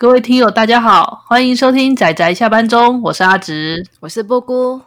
各位听友，大家好，欢迎收听仔仔下班中，我是阿直，我是布姑。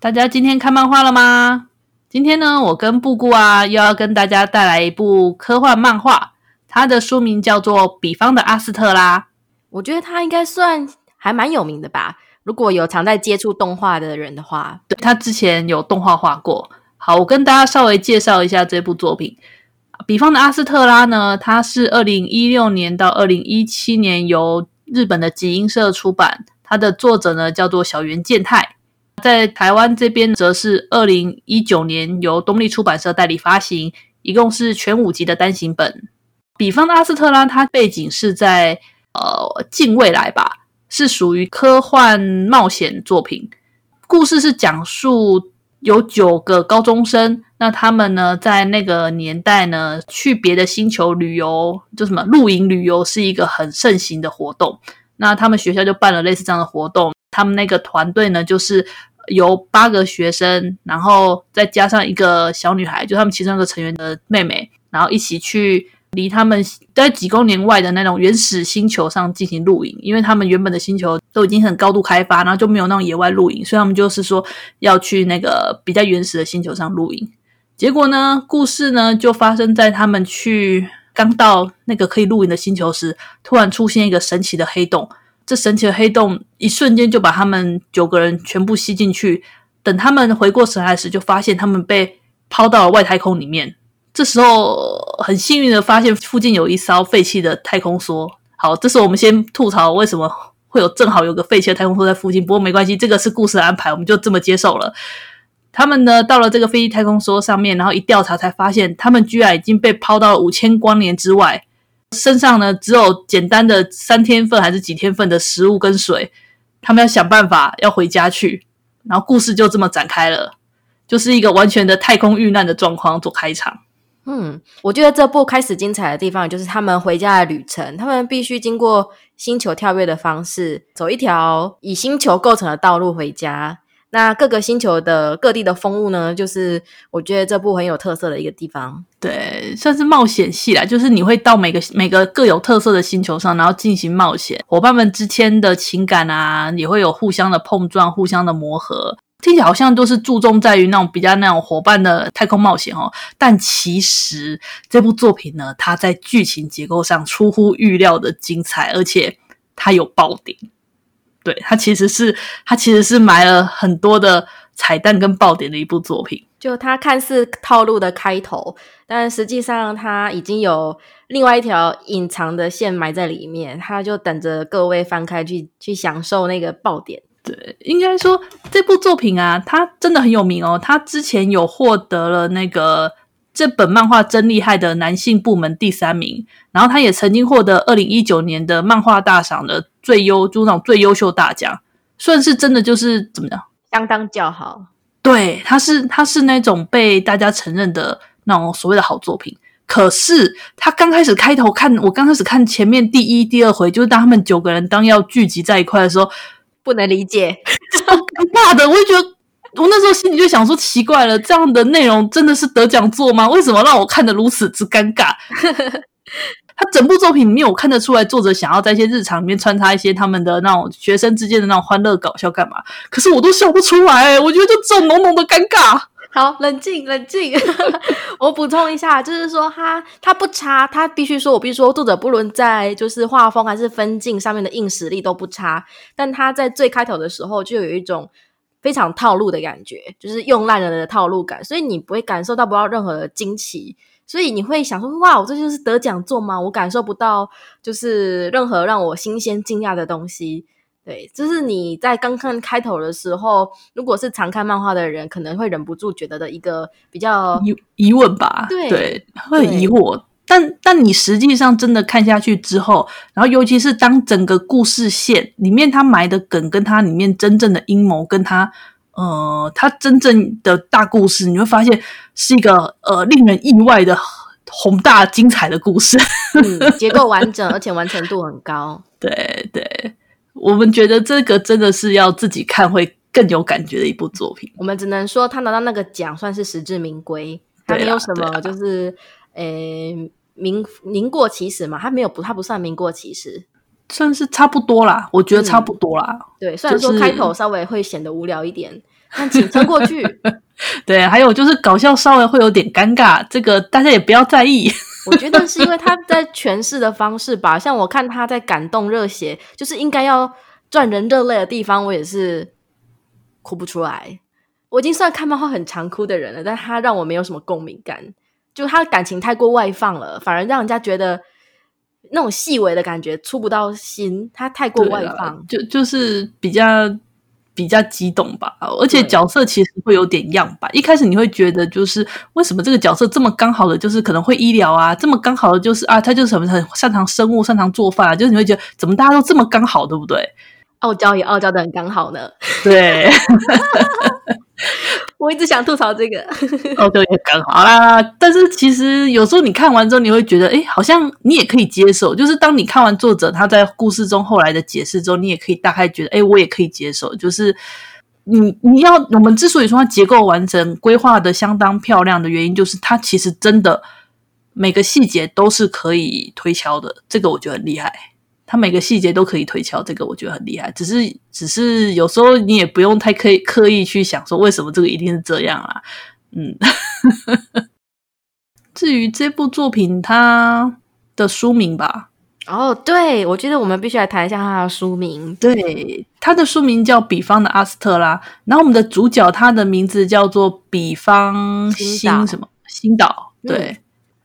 大家今天看漫画了吗？今天呢，我跟布姑啊，又要跟大家带来一部科幻漫画，它的书名叫做《彼方的阿斯特拉》。我觉得它应该算还蛮有名的吧？如果有常在接触动画的人的话，对，他之前有动画化过。好，我跟大家稍微介绍一下这部作品。比方的阿斯特拉呢，它是二零一六年到二零一七年由日本的集英社出版，它的作者呢叫做小原健太。在台湾这边则是二零一九年由东立出版社代理发行，一共是全五集的单行本。比方的阿斯特拉，它背景是在呃近未来吧，是属于科幻冒险作品，故事是讲述。有九个高中生，那他们呢，在那个年代呢，去别的星球旅游，就什么露营旅游是一个很盛行的活动。那他们学校就办了类似这样的活动。他们那个团队呢，就是由八个学生，然后再加上一个小女孩，就他们其中一个成员的妹妹，然后一起去。离他们在几公里外的那种原始星球上进行露营，因为他们原本的星球都已经很高度开发，然后就没有那种野外露营，所以他们就是说要去那个比较原始的星球上露营。结果呢，故事呢就发生在他们去刚到那个可以露营的星球时，突然出现一个神奇的黑洞。这神奇的黑洞一瞬间就把他们九个人全部吸进去。等他们回过神来时，就发现他们被抛到了外太空里面。这时候很幸运的发现附近有一艘废弃的太空梭。好，这时候我们先吐槽为什么会有正好有个废弃的太空梭在附近。不过没关系，这个是故事的安排，我们就这么接受了。他们呢到了这个废弃太空梭上面，然后一调查才发现，他们居然已经被抛到了五千光年之外，身上呢只有简单的三天份还是几天份的食物跟水。他们要想办法要回家去，然后故事就这么展开了，就是一个完全的太空遇难的状况做开场。嗯，我觉得这部开始精彩的地方就是他们回家的旅程。他们必须经过星球跳跃的方式，走一条以星球构成的道路回家。那各个星球的各地的风物呢，就是我觉得这部很有特色的一个地方。对，算是冒险戏啦，就是你会到每个每个各有特色的星球上，然后进行冒险。伙伴们之间的情感啊，也会有互相的碰撞，互相的磨合。听起来好像都是注重在于那种比较那种伙伴的太空冒险哦，但其实这部作品呢，它在剧情结构上出乎预料的精彩，而且它有爆点。对，它其实是它其实是埋了很多的彩蛋跟爆点的一部作品。就它看似套路的开头，但实际上它已经有另外一条隐藏的线埋在里面，它就等着各位翻开去去享受那个爆点。对，应该说这部作品啊，它真的很有名哦。它之前有获得了那个这本漫画真厉害的男性部门第三名，然后他也曾经获得二零一九年的漫画大赏的最优，就那种最优秀大奖，算是真的就是怎么样，相当较好。对，他是他是那种被大家承认的那种所谓的好作品。可是他刚开始开头看，我刚开始看前面第一、第二回，就是当他们九个人当要聚集在一块的时候。不能理解，超尴尬的。我就觉得，我那时候心里就想说，奇怪了，这样的内容真的是得奖作吗？为什么让我看得如此之尴尬？他整部作品里面，我看得出来，作者想要在一些日常里面穿插一些他们的那种学生之间的那种欢乐搞笑干嘛？可是我都笑不出来，我觉得就这种浓浓的尴尬。好，冷静，冷静。我补充一下，就是说他他不差，他必须说，我必须说，作者不论在就是画风还是分镜上面的硬实力都不差，但他在最开头的时候就有一种非常套路的感觉，就是用烂了的套路感，所以你不会感受到不到任何的惊奇，所以你会想说，哇，我这就是得奖作吗？我感受不到就是任何让我新鲜惊讶的东西。对，就是你在刚看开头的时候，如果是常看漫画的人，可能会忍不住觉得的一个比较疑疑问吧。对，对，会很疑惑。但但你实际上真的看下去之后，然后尤其是当整个故事线里面他埋的梗，跟他里面真正的阴谋，跟他呃他真正的大故事，你会发现是一个呃令人意外的宏大精彩的故事。嗯，结构完整，而且完成度很高。对对。我们觉得这个真的是要自己看会更有感觉的一部作品。我们只能说他拿到那个奖算是实至名归。他没有什么就是诶名名过其实嘛，他没有不他不算名过其实，算是差不多啦，我觉得差不多啦。嗯、对，虽然说开头稍微会显得无聊一点，但请撑过去。对，还有就是搞笑稍微会有点尴尬，这个大家也不要在意。我觉得是因为他在诠释的方式吧，像我看他在感动热血，就是应该要赚人热泪的地方，我也是哭不出来。我已经算看漫画很常哭的人了，但他让我没有什么共鸣感，就他的感情太过外放了，反而让人家觉得那种细微的感觉触不到心，他太过外放，就就是比较。比较激动吧，而且角色其实会有点样吧。一开始你会觉得，就是为什么这个角色这么刚好的，就是可能会医疗啊，这么刚好的就是啊，他就是什么很擅长生物、擅长做饭啊，就是你会觉得怎么大家都这么刚好，对不对？傲娇也傲娇的很刚好呢。对。我一直想吐槽这个，哦，对，刚好啦。但是其实有时候你看完之后，你会觉得，哎，好像你也可以接受。就是当你看完作者他在故事中后来的解释之后，你也可以大概觉得，哎，我也可以接受。就是你你要我们之所以说它结构完整、规划的相当漂亮的原因，就是它其实真的每个细节都是可以推敲的。这个我觉得很厉害。他每个细节都可以推敲，这个我觉得很厉害。只是，只是有时候你也不用太刻意刻意去想说为什么这个一定是这样啊。嗯，至于这部作品它的书名吧，哦，对，我觉得我们必须来谈一下它的书名。对，它的书名叫《比方的阿斯特拉》，然后我们的主角他的名字叫做比方星什么星岛，对。嗯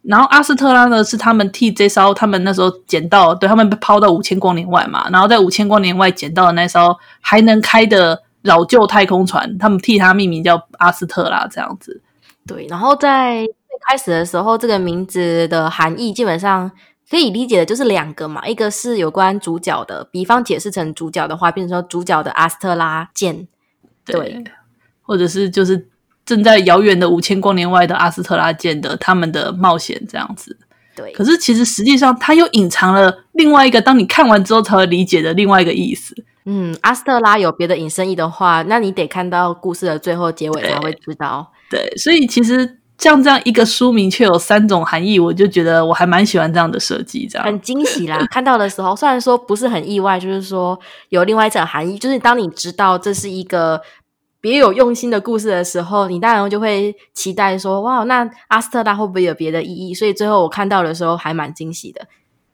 然后阿斯特拉呢，是他们替这艘他们那时候捡到，对，他们被抛到五千光年外嘛，然后在五千光年外捡到的那艘还能开的老旧太空船，他们替它命名叫阿斯特拉这样子。对，然后在最开始的时候，这个名字的含义基本上可以理解的就是两个嘛，一个是有关主角的，比方解释成主角的话，变成说主角的阿斯特拉舰，对，对，或者是就是。正在遥远的五千光年外的阿斯特拉舰的他们的冒险这样子，对。可是其实实际上，它又隐藏了另外一个，当你看完之后才会理解的另外一个意思。嗯，阿斯特拉有别的隐身意的话，那你得看到故事的最后结尾才会知道。对，对，所以其实像这样一个书名却有三种含义，我就觉得我还蛮喜欢这样的设计，这样很惊喜啦。看到的时候，虽然说不是很意外，就是说有另外一种含义，就是当你知道这是一个。别有用心的故事的时候，你当然就会期待说：“哇，那阿斯特拉会不会有别的意义？”所以最后我看到的时候还蛮惊喜的。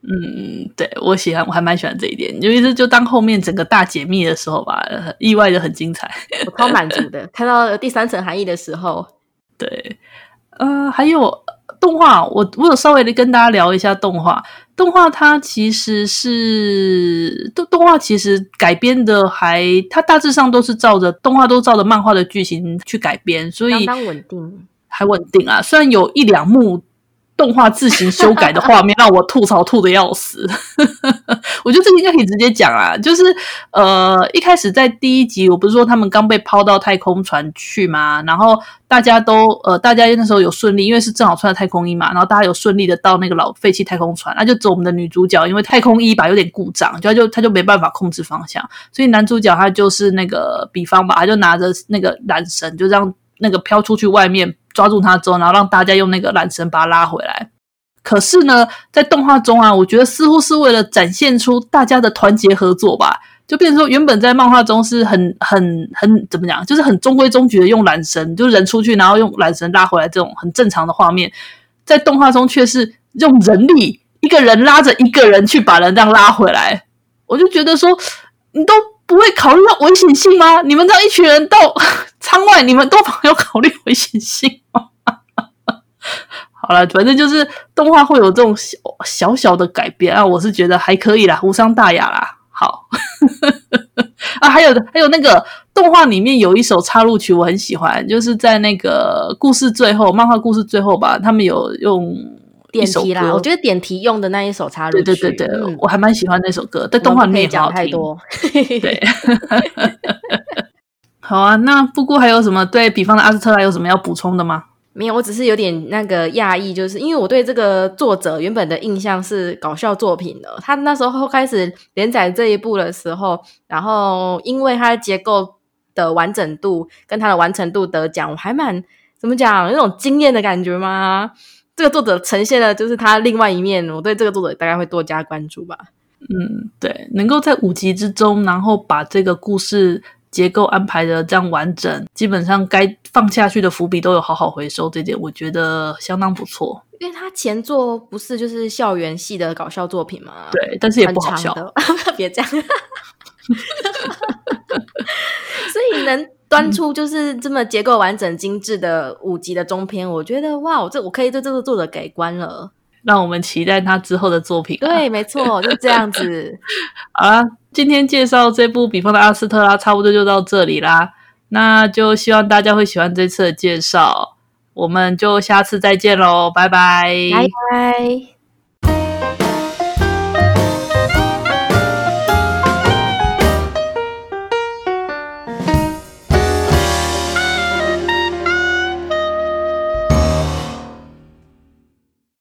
嗯，对，我喜欢，我还蛮喜欢这一点。尤其是就当后面整个大解密的时候吧，意外的很精彩，我超满足的。看到第三层含义的时候，对，呃，还有。动画，我我有稍微的跟大家聊一下动画。动画它其实是动动画，其实改编的还，它大致上都是照着动画都照着漫画的剧情去改编，所以相当稳定，还稳定啊。虽然有一两幕。动画自行修改的画面让我吐槽吐的要死，我觉得这个应该可以直接讲啊，就是呃一开始在第一集，我不是说他们刚被抛到太空船去吗？然后大家都呃大家那时候有顺利，因为是正好穿的太空衣嘛，然后大家有顺利的到那个老废弃太空船，那就走我们的女主角，因为太空衣吧有点故障，就他就他就没办法控制方向，所以男主角他就是那个比方吧，他就拿着那个缆绳，就这样那个飘出去外面。抓住他之后，然后让大家用那个缆绳把他拉回来。可是呢，在动画中啊，我觉得似乎是为了展现出大家的团结合作吧，就变成说，原本在漫画中是很、很、很怎么讲，就是很中规中矩的用缆绳，就是人出去，然后用缆绳拉回来这种很正常的画面，在动画中却是用人力，一个人拉着一个人去把人这样拉回来。我就觉得说，你都。不会考虑到危险性吗？你们这样一群人到舱外，你们都没有考虑危险性吗？好了，反正就是动画会有这种小小小的改变啊，我是觉得还可以啦，无伤大雅啦。好 啊，还有还有那个动画里面有一首插入曲，我很喜欢，就是在那个故事最后，漫画故事最后吧，他们有用。点题啦，我觉得点题用的那一首插入曲，对对对对，嗯、我还蛮喜欢那首歌，在动画里面讲太多。对，好啊，那布谷还有什么对比方的阿斯特拉有什么要补充的吗？没有，我只是有点那个讶异，就是因为我对这个作者原本的印象是搞笑作品的，他那时候开始连载这一部的时候，然后因为它的结构的完整度跟它的完成度得奖，我还蛮。怎么讲，那种惊艳的感觉吗？这个作者呈现的就是他另外一面，我对这个作者大概会多加关注吧。嗯，对，能够在五集之中，然后把这个故事结构安排的这样完整，基本上该放下去的伏笔都有好好回收，这点我觉得相当不错。因为他前作不是就是校园系的搞笑作品嘛，对，但是也不好笑，别这样。能端出就是这么结构完整、精致的五集的中篇，嗯、我觉得哇，我这我可以对这个作者改观了。让我们期待他之后的作品、啊。对，没错，就这样子。好啦，今天介绍这部《比方的阿斯特拉》差不多就到这里啦。那就希望大家会喜欢这次的介绍。我们就下次再见喽，拜拜，拜拜。